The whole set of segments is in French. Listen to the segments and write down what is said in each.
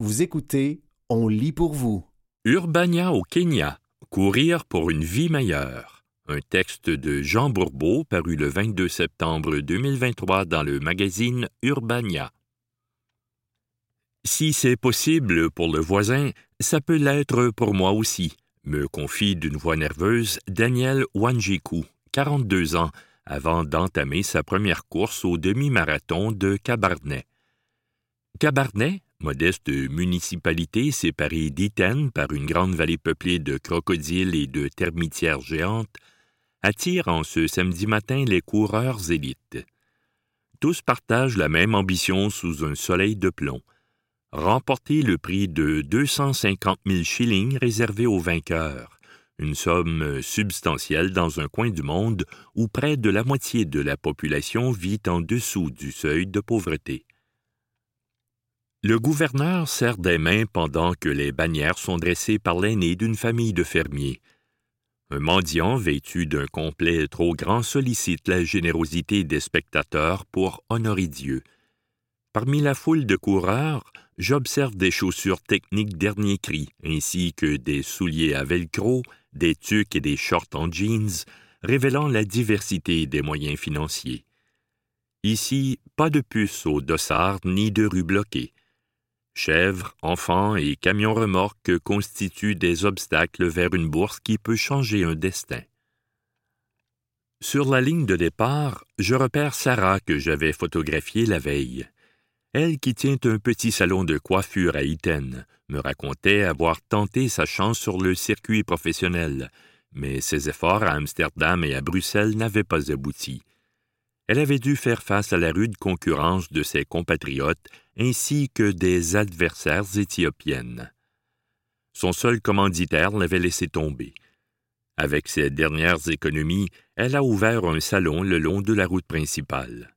Vous écoutez On lit pour vous. Urbania au Kenya. Courir pour une vie meilleure. Un texte de Jean Bourbeau paru le 22 septembre 2023 dans le magazine Urbania. Si c'est possible pour le voisin, ça peut l'être pour moi aussi, me confie d'une voix nerveuse Daniel Wanjiku, 42 ans, avant d'entamer sa première course au demi-marathon de Cabarnet. Cabarnet, modeste municipalité séparée d'Iten par une grande vallée peuplée de crocodiles et de termitières géantes, attire en ce samedi matin les coureurs élites. Tous partagent la même ambition sous un soleil de plomb remporter le prix de 250 000 shillings réservé aux vainqueurs, une somme substantielle dans un coin du monde où près de la moitié de la population vit en dessous du seuil de pauvreté. Le gouverneur serre des mains pendant que les bannières sont dressées par l'aîné d'une famille de fermiers. Un mendiant vêtu d'un complet trop grand sollicite la générosité des spectateurs pour honorer Dieu. Parmi la foule de coureurs, j'observe des chaussures techniques dernier cri, ainsi que des souliers à velcro, des tucs et des shorts en jeans, révélant la diversité des moyens financiers. Ici, pas de puces au dossard ni de rues bloquées. Chèvres, enfants et camions remorques constituent des obstacles vers une bourse qui peut changer un destin. Sur la ligne de départ, je repère Sarah que j'avais photographiée la veille. Elle qui tient un petit salon de coiffure à Iten me racontait avoir tenté sa chance sur le circuit professionnel, mais ses efforts à Amsterdam et à Bruxelles n'avaient pas abouti. Elle avait dû faire face à la rude concurrence de ses compatriotes ainsi que des adversaires éthiopiennes. Son seul commanditaire l'avait laissé tomber. Avec ses dernières économies, elle a ouvert un salon le long de la route principale.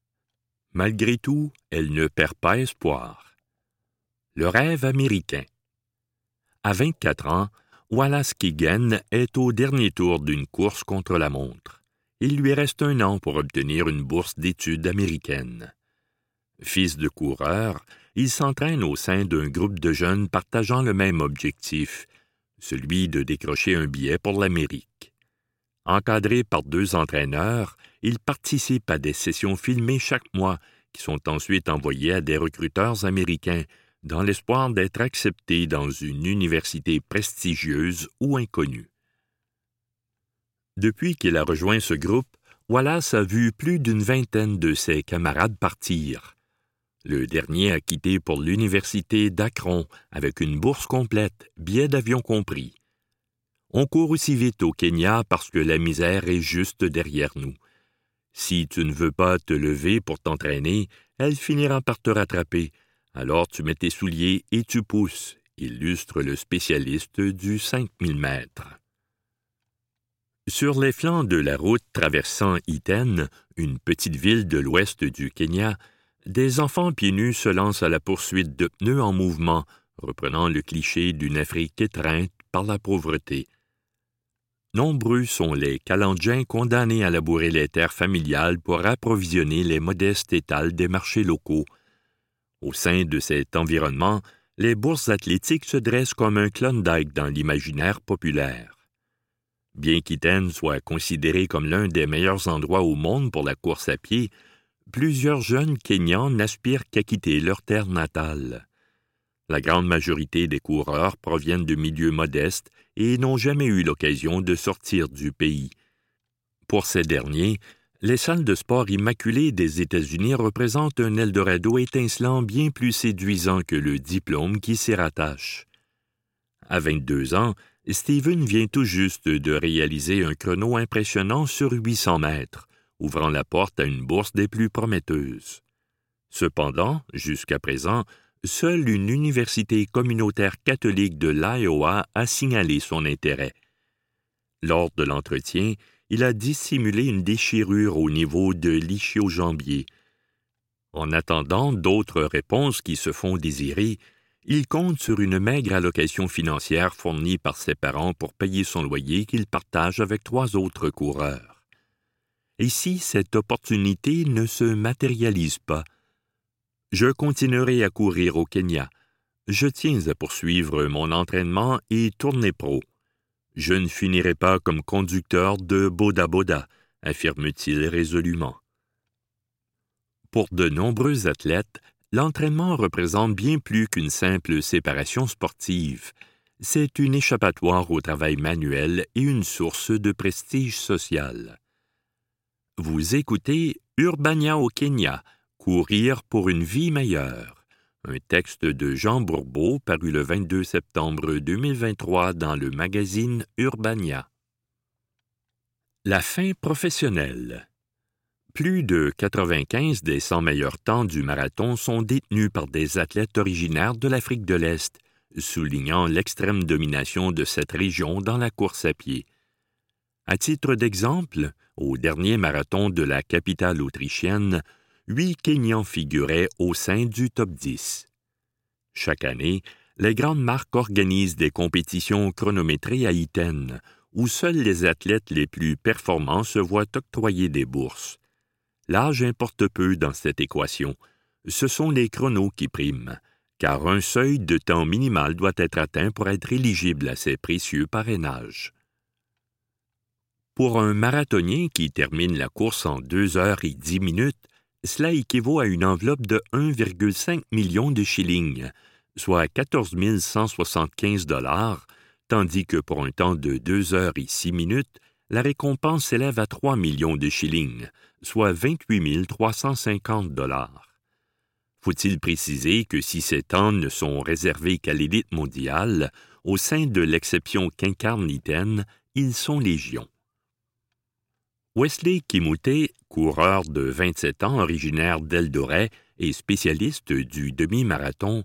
Malgré tout, elle ne perd pas espoir. Le rêve américain. À 24 ans, Wallace Keegan est au dernier tour d'une course contre la montre. Il lui reste un an pour obtenir une bourse d'études américaine. Fils de coureur, il s'entraîne au sein d'un groupe de jeunes partageant le même objectif, celui de décrocher un billet pour l'Amérique. Encadré par deux entraîneurs, il participe à des sessions filmées chaque mois qui sont ensuite envoyées à des recruteurs américains dans l'espoir d'être acceptés dans une université prestigieuse ou inconnue. Depuis qu'il a rejoint ce groupe, Wallace a vu plus d'une vingtaine de ses camarades partir. Le dernier a quitté pour l'université d'Akron avec une bourse complète, billet d'avion compris. On court aussi vite au Kenya parce que la misère est juste derrière nous. Si tu ne veux pas te lever pour t'entraîner, elle finira par te rattraper. Alors tu mets tes souliers et tu pousses, illustre le spécialiste du 5000 mètres. Sur les flancs de la route traversant Iten, une petite ville de l'ouest du Kenya, des enfants pieds nus se lancent à la poursuite de pneus en mouvement, reprenant le cliché d'une Afrique étreinte par la pauvreté. Nombreux sont les Calandjins condamnés à labourer les terres familiales pour approvisionner les modestes étals des marchés locaux. Au sein de cet environnement, les bourses athlétiques se dressent comme un Klondike dans l'imaginaire populaire. Bien qu'Iten soit considéré comme l'un des meilleurs endroits au monde pour la course à pied, plusieurs jeunes Kenyans n'aspirent qu'à quitter leur terre natale. La grande majorité des coureurs proviennent de milieux modestes et n'ont jamais eu l'occasion de sortir du pays. Pour ces derniers, les salles de sport immaculées des États-Unis représentent un Eldorado étincelant bien plus séduisant que le diplôme qui s'y rattache. À 22 ans, Steven vient tout juste de réaliser un chrono impressionnant sur 800 mètres, ouvrant la porte à une bourse des plus prometteuses. Cependant, jusqu'à présent, seule une université communautaire catholique de l'Iowa a signalé son intérêt. Lors de l'entretien, il a dissimulé une déchirure au niveau de l'ischio-jambier. En attendant d'autres réponses qui se font désirer, il compte sur une maigre allocation financière fournie par ses parents pour payer son loyer qu'il partage avec trois autres coureurs. Et si cette opportunité ne se matérialise pas, je continuerai à courir au Kenya. Je tiens à poursuivre mon entraînement et tourner pro. Je ne finirai pas comme conducteur de Boda Boda, affirme-t-il résolument. Pour de nombreux athlètes, l'entraînement représente bien plus qu'une simple séparation sportive. C'est une échappatoire au travail manuel et une source de prestige social. Vous écoutez Urbania au Kenya, Courir pour une vie meilleure. Un texte de Jean Bourbeau paru le 22 septembre 2023 dans le magazine Urbania. La fin professionnelle. Plus de 95 des 100 meilleurs temps du marathon sont détenus par des athlètes originaires de l'Afrique de l'Est, soulignant l'extrême domination de cette région dans la course à pied. À titre d'exemple, au dernier marathon de la capitale autrichienne, huit Kenyans figuraient au sein du top 10. Chaque année, les grandes marques organisent des compétitions chronométrées à Iten, où seuls les athlètes les plus performants se voient octroyer des bourses. L'âge importe peu dans cette équation. Ce sont les chronos qui priment, car un seuil de temps minimal doit être atteint pour être éligible à ces précieux parrainages. Pour un marathonien qui termine la course en deux heures et dix minutes, cela équivaut à une enveloppe de 1,5 million de shillings, soit 14 175 dollars, tandis que pour un temps de deux heures et six minutes, la récompense s'élève à 3 millions de shillings, soit 28 350 dollars. Faut-il préciser que si ces temps ne sont réservés qu'à l'élite mondiale, au sein de l'exception qu'incarne ils sont légions? Wesley Kimouté, coureur de 27 ans originaire d'Eldoret et spécialiste du demi-marathon,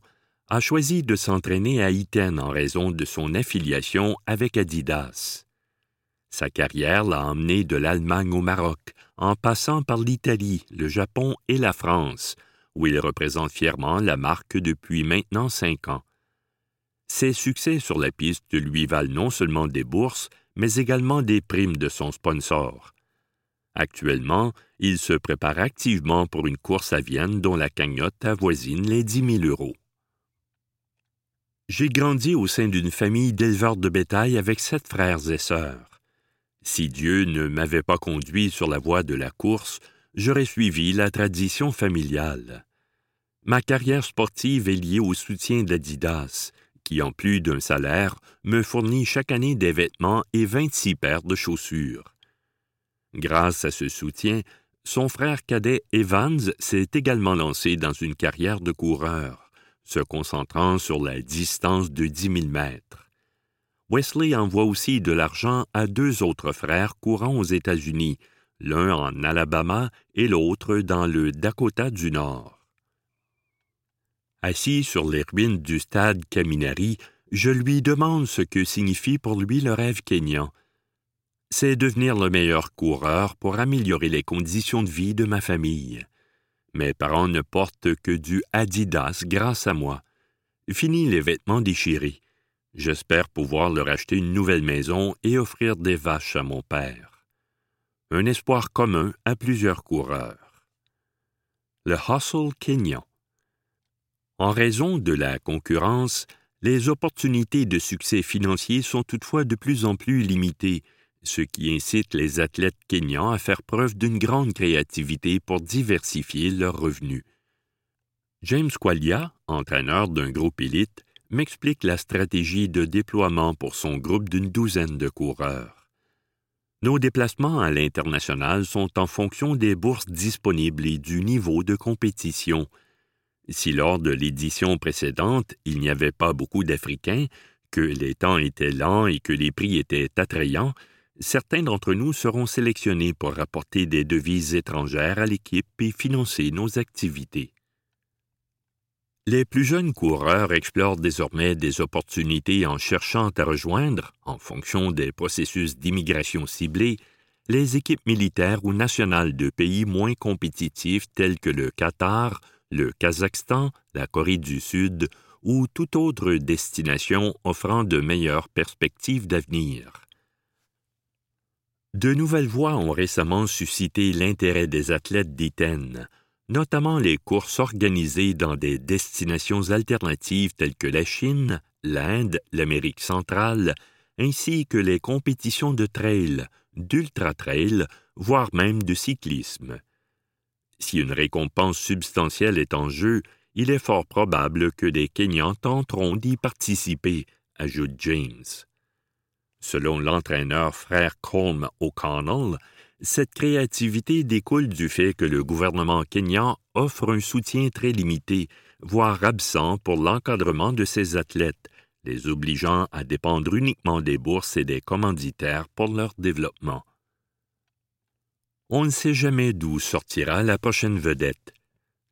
a choisi de s'entraîner à Iten en raison de son affiliation avec Adidas. Sa carrière l'a emmené de l'Allemagne au Maroc, en passant par l'Italie, le Japon et la France, où il représente fièrement la marque depuis maintenant cinq ans. Ses succès sur la piste lui valent non seulement des bourses, mais également des primes de son sponsor. Actuellement, il se prépare activement pour une course à Vienne dont la cagnotte avoisine les 10 000 euros. J'ai grandi au sein d'une famille d'éleveurs de bétail avec sept frères et sœurs. Si Dieu ne m'avait pas conduit sur la voie de la course, j'aurais suivi la tradition familiale. Ma carrière sportive est liée au soutien d'Adidas, qui, en plus d'un salaire, me fournit chaque année des vêtements et 26 paires de chaussures. Grâce à ce soutien, son frère cadet Evans s'est également lancé dans une carrière de coureur, se concentrant sur la distance de 10 000 mètres. Wesley envoie aussi de l'argent à deux autres frères courant aux États-Unis, l'un en Alabama et l'autre dans le Dakota du Nord. Assis sur les ruines du stade Kaminari, je lui demande ce que signifie pour lui le rêve kényan, c'est devenir le meilleur coureur pour améliorer les conditions de vie de ma famille. Mes parents ne portent que du Adidas grâce à moi. Fini les vêtements déchirés. J'espère pouvoir leur acheter une nouvelle maison et offrir des vaches à mon père. Un espoir commun à plusieurs coureurs. Le hustle kenyan. En raison de la concurrence, les opportunités de succès financier sont toutefois de plus en plus limitées ce qui incite les athlètes kenyans à faire preuve d'une grande créativité pour diversifier leurs revenus. James Qualia, entraîneur d'un groupe élite, m'explique la stratégie de déploiement pour son groupe d'une douzaine de coureurs. Nos déplacements à l'international sont en fonction des bourses disponibles et du niveau de compétition. Si lors de l'édition précédente il n'y avait pas beaucoup d'Africains, que les temps étaient lents et que les prix étaient attrayants, certains d'entre nous seront sélectionnés pour rapporter des devises étrangères à l'équipe et financer nos activités. Les plus jeunes coureurs explorent désormais des opportunités en cherchant à rejoindre, en fonction des processus d'immigration ciblés, les équipes militaires ou nationales de pays moins compétitifs tels que le Qatar, le Kazakhstan, la Corée du Sud ou toute autre destination offrant de meilleures perspectives d'avenir. De nouvelles voix ont récemment suscité l'intérêt des athlètes d'Iten. Notamment les courses organisées dans des destinations alternatives telles que la Chine, l'Inde, l'Amérique centrale, ainsi que les compétitions de trail, d'ultra-trail, voire même de cyclisme. Si une récompense substantielle est en jeu, il est fort probable que des Kenyans tenteront d'y participer, ajoute James. Selon l'entraîneur frère Colm O'Connell, cette créativité découle du fait que le gouvernement kenyan offre un soutien très limité, voire absent pour l'encadrement de ses athlètes, les obligeant à dépendre uniquement des bourses et des commanditaires pour leur développement. On ne sait jamais d'où sortira la prochaine vedette.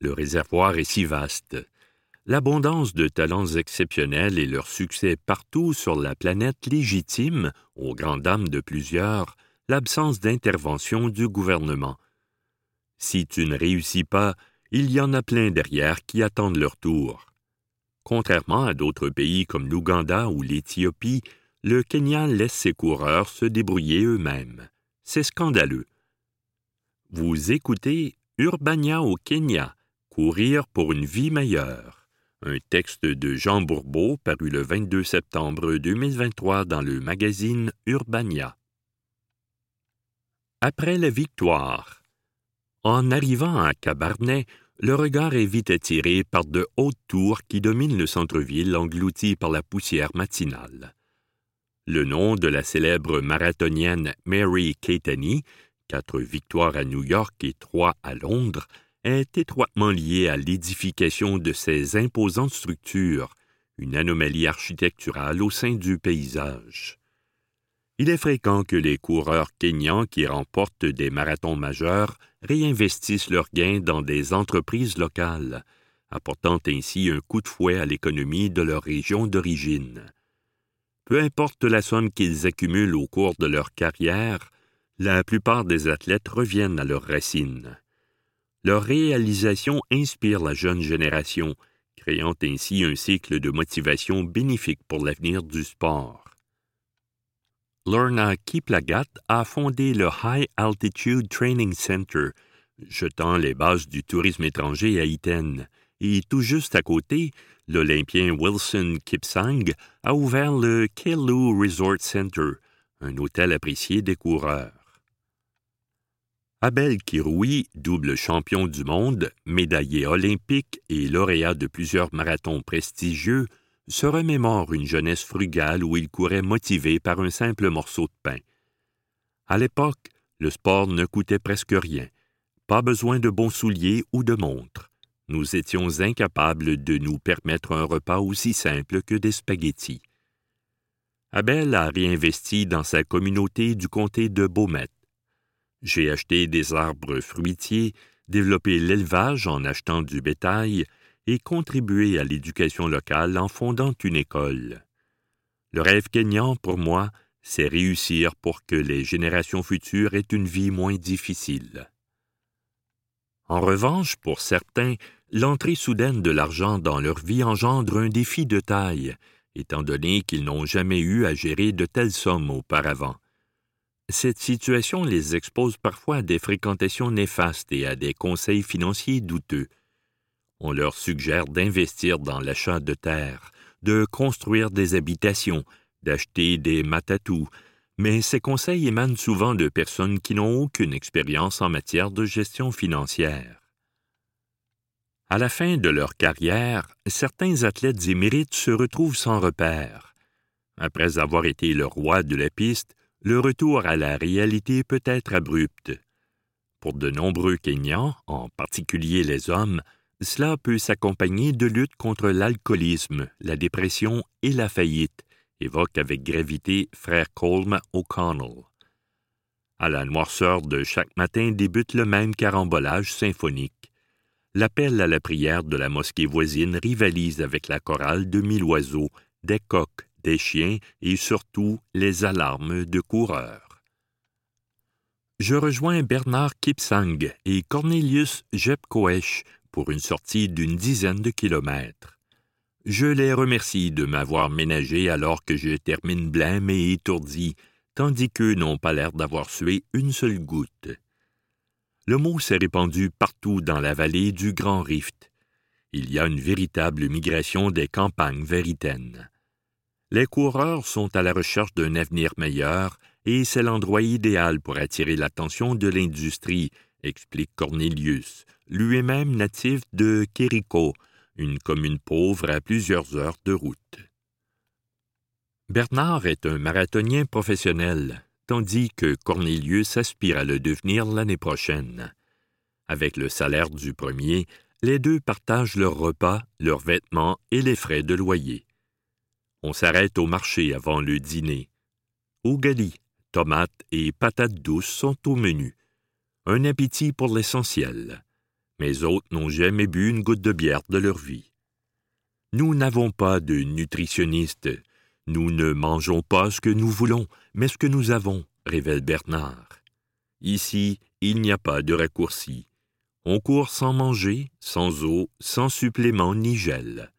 Le réservoir est si vaste. L'abondance de talents exceptionnels et leur succès partout sur la planète légitime, aux grandes dames de plusieurs, l'absence d'intervention du gouvernement. Si tu ne réussis pas, il y en a plein derrière qui attendent leur tour. Contrairement à d'autres pays comme l'Ouganda ou l'Éthiopie, le Kenya laisse ses coureurs se débrouiller eux-mêmes. C'est scandaleux. Vous écoutez Urbania au Kenya, Courir pour une vie meilleure. Un texte de Jean Bourbeau paru le 22 septembre 2023 dans le magazine Urbania. Après la victoire. En arrivant à Cabarnet, le regard est vite attiré par de hautes tours qui dominent le centre-ville englouti par la poussière matinale. Le nom de la célèbre marathonienne Mary Keitany, quatre victoires à New York et trois à Londres, est étroitement lié à l'édification de ces imposantes structures, une anomalie architecturale au sein du paysage. Il est fréquent que les coureurs kényans qui remportent des marathons majeurs réinvestissent leurs gains dans des entreprises locales, apportant ainsi un coup de fouet à l'économie de leur région d'origine. Peu importe la somme qu'ils accumulent au cours de leur carrière, la plupart des athlètes reviennent à leurs racines. Leur réalisation inspire la jeune génération, créant ainsi un cycle de motivation bénéfique pour l'avenir du sport. Lorna Kiplagat a fondé le High Altitude Training Center, jetant les bases du tourisme étranger à Iten, et tout juste à côté, l'Olympien Wilson Kipsang a ouvert le Kelu Resort Center, un hôtel apprécié des coureurs. Abel Kiroui, double champion du monde, médaillé olympique et lauréat de plusieurs marathons prestigieux, se remémore une jeunesse frugale où il courait motivé par un simple morceau de pain. À l'époque, le sport ne coûtait presque rien, pas besoin de bons souliers ou de montres. Nous étions incapables de nous permettre un repas aussi simple que des spaghettis. Abel a réinvesti dans sa communauté du comté de Beaumet. J'ai acheté des arbres fruitiers, développé l'élevage en achetant du bétail, et contribuer à l'éducation locale en fondant une école. Le rêve kényan, pour moi, c'est réussir pour que les générations futures aient une vie moins difficile. En revanche, pour certains, l'entrée soudaine de l'argent dans leur vie engendre un défi de taille, étant donné qu'ils n'ont jamais eu à gérer de telles sommes auparavant. Cette situation les expose parfois à des fréquentations néfastes et à des conseils financiers douteux. On leur suggère d'investir dans l'achat de terres, de construire des habitations, d'acheter des matatous, mais ces conseils émanent souvent de personnes qui n'ont aucune expérience en matière de gestion financière. À la fin de leur carrière, certains athlètes émérites se retrouvent sans repère. Après avoir été le roi de la piste, le retour à la réalité peut être abrupt. Pour de nombreux Kenyans, en particulier les hommes, cela peut s'accompagner de lutte contre l'alcoolisme, la dépression et la faillite, évoque avec gravité frère Colm O'Connell. À la noirceur de chaque matin débute le même carambolage symphonique. L'appel à la prière de la mosquée voisine rivalise avec la chorale de mille oiseaux, des coqs, des chiens et surtout les alarmes de coureurs. Je rejoins Bernard Kipsang et Cornelius Jepkoesch pour une sortie d'une dizaine de kilomètres. Je les remercie de m'avoir ménagé alors que je termine blême et étourdi, tandis qu'eux n'ont pas l'air d'avoir sué une seule goutte. le mot s'est répandu partout dans la vallée du Grand Rift. Il y a une véritable migration des campagnes véritaines. Les coureurs sont à la recherche d'un avenir meilleur et c'est l'endroit idéal pour attirer l'attention de l'industrie, explique Cornelius, lui-même natif de Quérico, une commune pauvre à plusieurs heures de route. Bernard est un marathonien professionnel, tandis que Cornelius aspire à le devenir l'année prochaine. Avec le salaire du premier, les deux partagent leurs repas, leurs vêtements et les frais de loyer. On s'arrête au marché avant le dîner. Ougali, tomates et patates douces sont au menu. Un appétit pour l'essentiel. Mes autres n'ont jamais bu une goutte de bière de leur vie. Nous n'avons pas de nutritionniste. Nous ne mangeons pas ce que nous voulons, mais ce que nous avons, révèle Bernard. Ici, il n'y a pas de raccourci. On court sans manger, sans eau, sans supplément ni gel.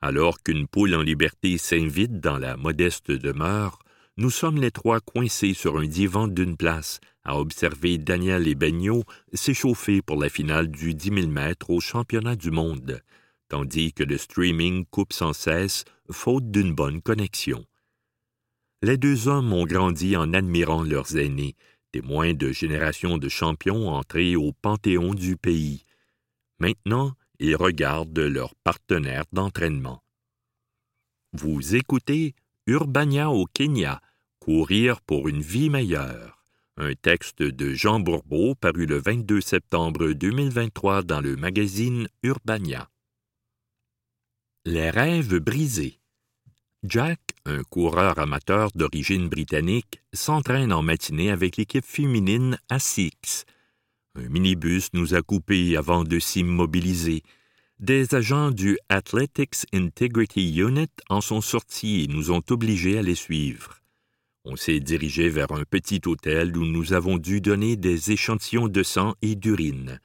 Alors qu'une poule en liberté s'invite dans la modeste demeure, nous sommes les trois coincés sur un divan d'une place à observer Daniel et Begnaud s'échauffer pour la finale du 10 000 mètres au championnat du monde, tandis que le streaming coupe sans cesse faute d'une bonne connexion. Les deux hommes ont grandi en admirant leurs aînés, témoins de générations de champions entrés au panthéon du pays. Maintenant, ils regardent leurs partenaires d'entraînement. Vous écoutez Urbania au Kenya, Courir pour une vie meilleure, un texte de Jean Bourbeau paru le 22 septembre 2023 dans le magazine Urbania. Les rêves brisés. Jack, un coureur amateur d'origine britannique, s'entraîne en matinée avec l'équipe féminine à Six. Un minibus nous a coupés avant de s'immobiliser. Des agents du Athletics Integrity Unit en sont sortis et nous ont obligés à les suivre. On s'est dirigé vers un petit hôtel où nous avons dû donner des échantillons de sang et d'urine.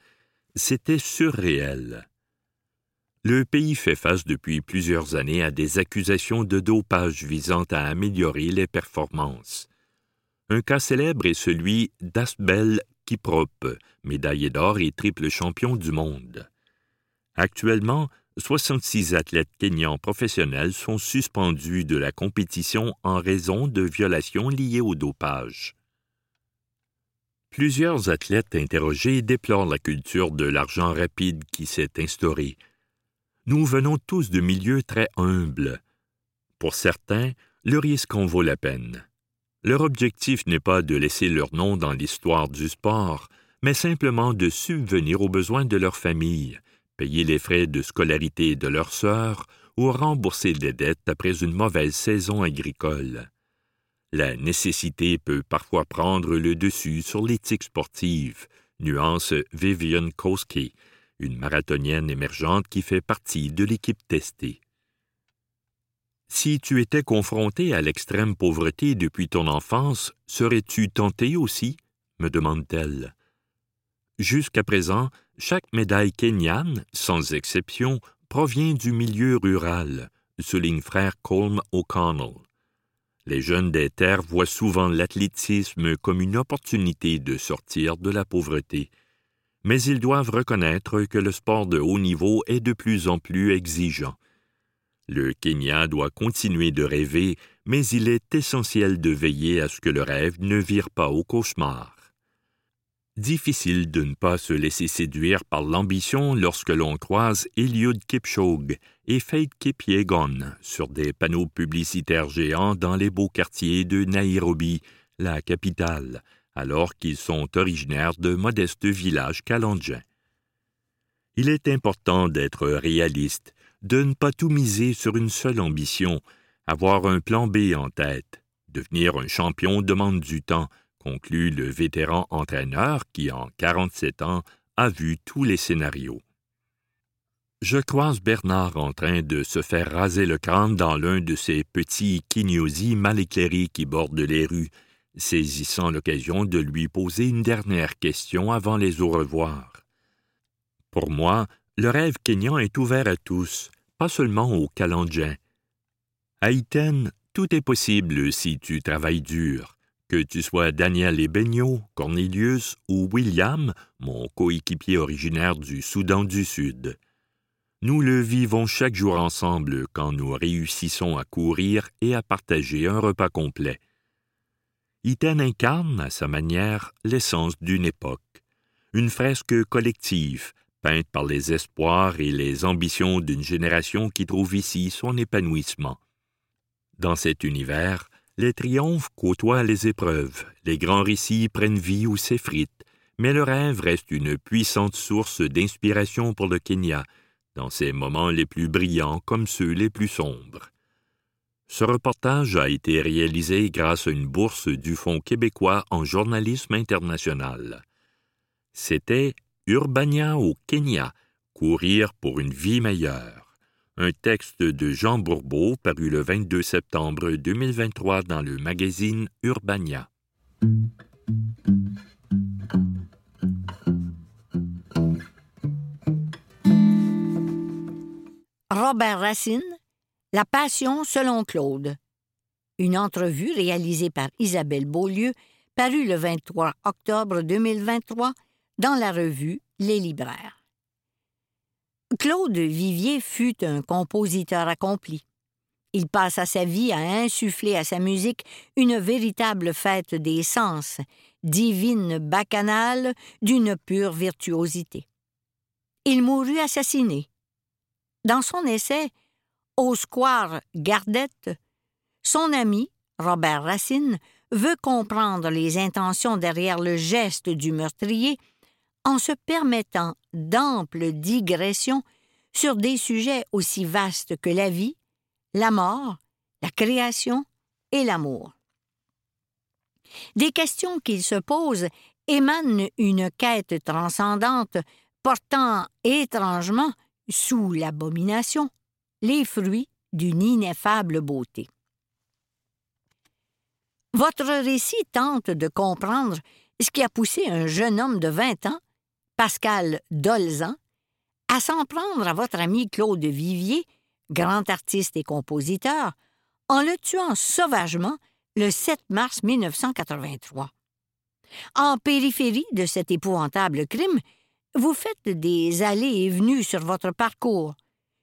C'était surréel. Le pays fait face depuis plusieurs années à des accusations de dopage visant à améliorer les performances. Un cas célèbre est celui d'Asbel Kiprop, médaillé d'or et triple champion du monde. Actuellement, 66 athlètes kenyans professionnels sont suspendus de la compétition en raison de violations liées au dopage. Plusieurs athlètes interrogés déplorent la culture de l'argent rapide qui s'est instaurée, nous venons tous de milieux très humbles. Pour certains, le risque en vaut la peine. Leur objectif n'est pas de laisser leur nom dans l'histoire du sport, mais simplement de subvenir aux besoins de leur famille, payer les frais de scolarité de leurs sœurs ou rembourser des dettes après une mauvaise saison agricole. La nécessité peut parfois prendre le dessus sur l'éthique sportive, nuance Vivian Koski, une marathonienne émergente qui fait partie de l'équipe testée. Si tu étais confronté à l'extrême pauvreté depuis ton enfance, serais-tu tenté aussi? me demande-t-elle. Jusqu'à présent, chaque médaille kenyane, sans exception, provient du milieu rural, souligne frère Colm O'Connell. Les jeunes des terres voient souvent l'athlétisme comme une opportunité de sortir de la pauvreté mais ils doivent reconnaître que le sport de haut niveau est de plus en plus exigeant. Le Kenya doit continuer de rêver, mais il est essentiel de veiller à ce que le rêve ne vire pas au cauchemar. Difficile de ne pas se laisser séduire par l'ambition lorsque l'on croise Eliud Kipchoge et Faith Kipyegon sur des panneaux publicitaires géants dans les beaux quartiers de Nairobi, la capitale, alors qu'ils sont originaires de modestes villages calandjins. Il est important d'être réaliste, de ne pas tout miser sur une seule ambition, avoir un plan B en tête. Devenir un champion demande du temps, conclut le vétéran entraîneur qui, en 47 ans, a vu tous les scénarios. Je croise Bernard en train de se faire raser le crâne dans l'un de ces petits quignosis mal éclairés qui bordent les rues, saisissant l'occasion de lui poser une dernière question avant les au revoir. Pour moi, le rêve kényan est ouvert à tous, pas seulement aux Kalandjins. À Iten, tout est possible si tu travailles dur, Que tu sois Daniel Ebegno, Cornelius ou William, mon coéquipier originaire du Soudan du Sud. Nous le vivons chaque jour ensemble quand nous réussissons à courir et à partager un repas complet. Iten incarne, à sa manière, l'essence d'une époque, une fresque collective, peinte par les espoirs et les ambitions d'une génération qui trouve ici son épanouissement. Dans cet univers, les triomphes côtoient les épreuves, les grands récits prennent vie ou s'effritent, mais le rêve reste une puissante source d'inspiration pour le Kenya, dans ses moments les plus brillants comme ceux les plus sombres. Ce reportage a été réalisé grâce à une bourse du Fonds québécois en journalisme international. C'était Urbania au Kenya, courir pour une vie meilleure. Un texte de Jean Bourbeau paru le 22 septembre 2023 dans le magazine Urbania. Robert Racine, La Passion selon Claude. Une entrevue réalisée par Isabelle Beaulieu, parue le 23 octobre 2023 dans la revue Les Libraires. Claude Vivier fut un compositeur accompli. Il passa sa vie à insuffler à sa musique une véritable fête des sens, divine bacchanale d'une pure virtuosité. Il mourut assassiné. Dans son essai Au square Gardette, son ami, Robert Racine, veut comprendre les intentions derrière le geste du meurtrier en se permettant d'amples digressions sur des sujets aussi vastes que la vie, la mort, la création et l'amour. Des questions qu'il se pose émanent une quête transcendante portant étrangement, sous l'abomination, les fruits d'une ineffable beauté. Votre récit tente de comprendre ce qui a poussé un jeune homme de vingt ans Pascal Dolzan, à s'en prendre à votre ami Claude Vivier, grand artiste et compositeur, en le tuant sauvagement le 7 mars 1983. En périphérie de cet épouvantable crime, vous faites des allées et venues sur votre parcours,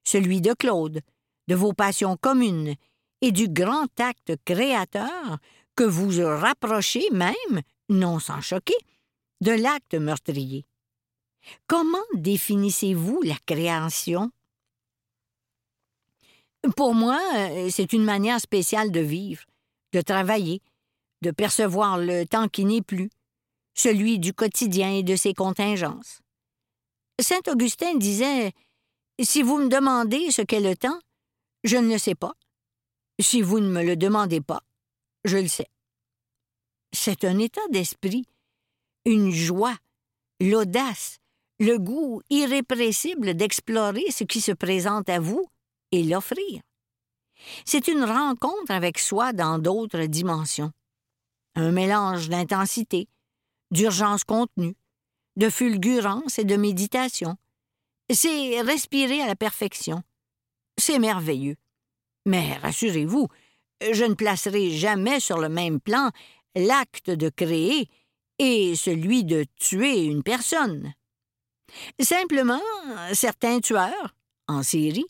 celui de Claude, de vos passions communes et du grand acte créateur que vous rapprochez même, non sans choquer, de l'acte meurtrier. Comment définissez-vous la création? Pour moi, euh, c'est une manière spéciale de vivre, de travailler, de percevoir le temps qui n'est plus, celui du quotidien et de ses contingences. Saint Augustin disait Si vous me demandez ce qu'est le temps, je ne le sais pas. Si vous ne me le demandez pas, je le sais. C'est un état d'esprit, une joie, l'audace, le goût irrépressible d'explorer ce qui se présente à vous et l'offrir. C'est une rencontre avec soi dans d'autres dimensions. Un mélange d'intensité, d'urgence contenue, de fulgurance et de méditation. C'est respirer à la perfection. C'est merveilleux. Mais rassurez-vous, je ne placerai jamais sur le même plan l'acte de créer et celui de tuer une personne. Simplement, certains tueurs, en série,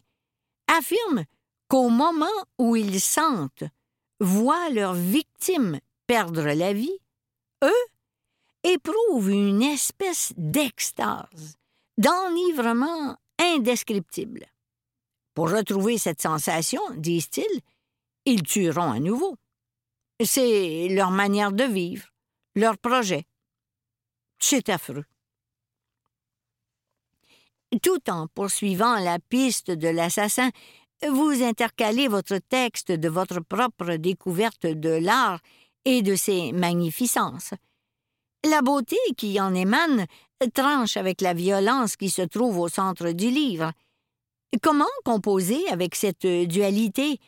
affirment qu'au moment où ils sentent, voient leurs victimes perdre la vie, eux éprouvent une espèce d'extase, d'enivrement indescriptible. Pour retrouver cette sensation, disent-ils, ils tueront à nouveau. C'est leur manière de vivre, leur projet. C'est affreux. Tout en poursuivant la piste de l'assassin, vous intercalez votre texte de votre propre découverte de l'art et de ses magnificences. La beauté qui en émane tranche avec la violence qui se trouve au centre du livre. Comment composer avec cette dualité,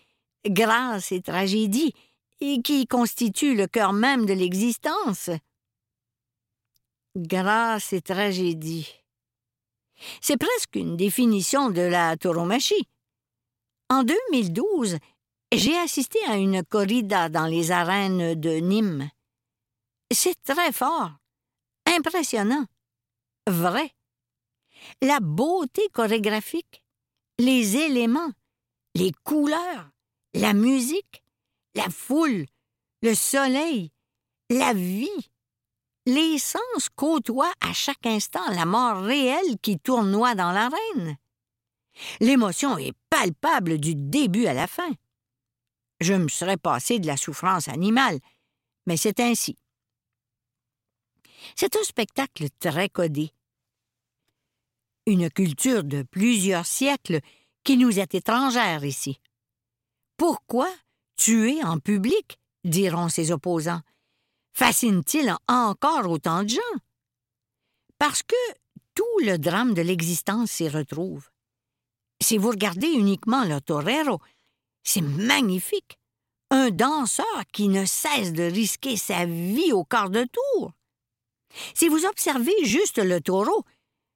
grâce et tragédie, qui constitue le cœur même de l'existence? Grâce et tragédie. C'est presque une définition de la tauromachie. En 2012, j'ai assisté à une corrida dans les arènes de Nîmes. C'est très fort, impressionnant, vrai. La beauté chorégraphique, les éléments, les couleurs, la musique, la foule, le soleil, la vie. Les sens côtoient à chaque instant la mort réelle qui tournoie dans l'arène. L'émotion est palpable du début à la fin. Je me serais passé de la souffrance animale, mais c'est ainsi. C'est un spectacle très codé. Une culture de plusieurs siècles qui nous est étrangère ici. Pourquoi tuer en public, diront ses opposants, fascine-t-il encore autant de gens? Parce que tout le drame de l'existence s'y retrouve. Si vous regardez uniquement le torero, c'est magnifique. Un danseur qui ne cesse de risquer sa vie au quart de tour. Si vous observez juste le taureau,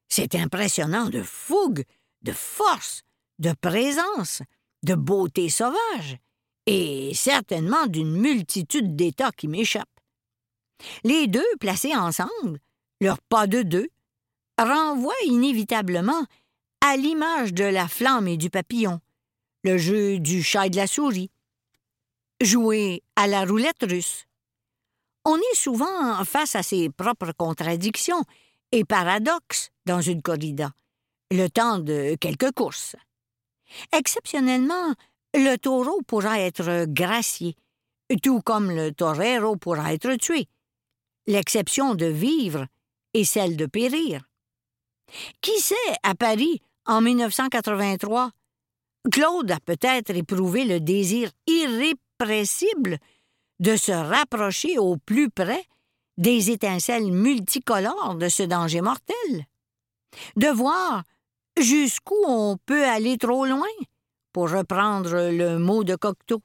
c'est impressionnant de fougue, de force, de présence, de beauté sauvage, et certainement d'une multitude d'états qui m'échappent. Les deux placés ensemble, leur pas de deux, renvoient inévitablement à l'image de la flamme et du papillon, le jeu du chat et de la souris, jouer à la roulette russe. On est souvent face à ses propres contradictions et paradoxes dans une corrida, le temps de quelques courses. Exceptionnellement, le taureau pourra être gracié, tout comme le torero pourra être tué. L'exception de vivre est celle de périr. Qui sait, à Paris, en 1983, Claude a peut-être éprouvé le désir irrépressible de se rapprocher au plus près des étincelles multicolores de ce danger mortel, de voir jusqu'où on peut aller trop loin, pour reprendre le mot de Cocteau.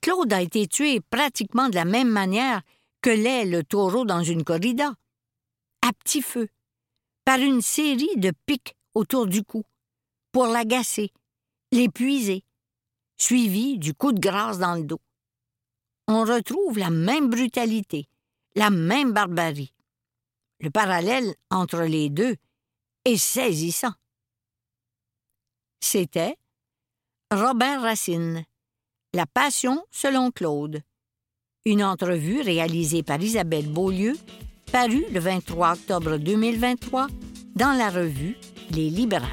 Claude a été tué pratiquement de la même manière que l'est le taureau dans une corrida, à petit feu, par une série de pics autour du cou, pour l'agacer, l'épuiser, suivi du coup de grâce dans le dos. On retrouve la même brutalité, la même barbarie. Le parallèle entre les deux est saisissant. C'était Robert Racine, La Passion selon Claude. Une entrevue réalisée par Isabelle Beaulieu, parue le 23 octobre 2023 dans la revue Les Libérales.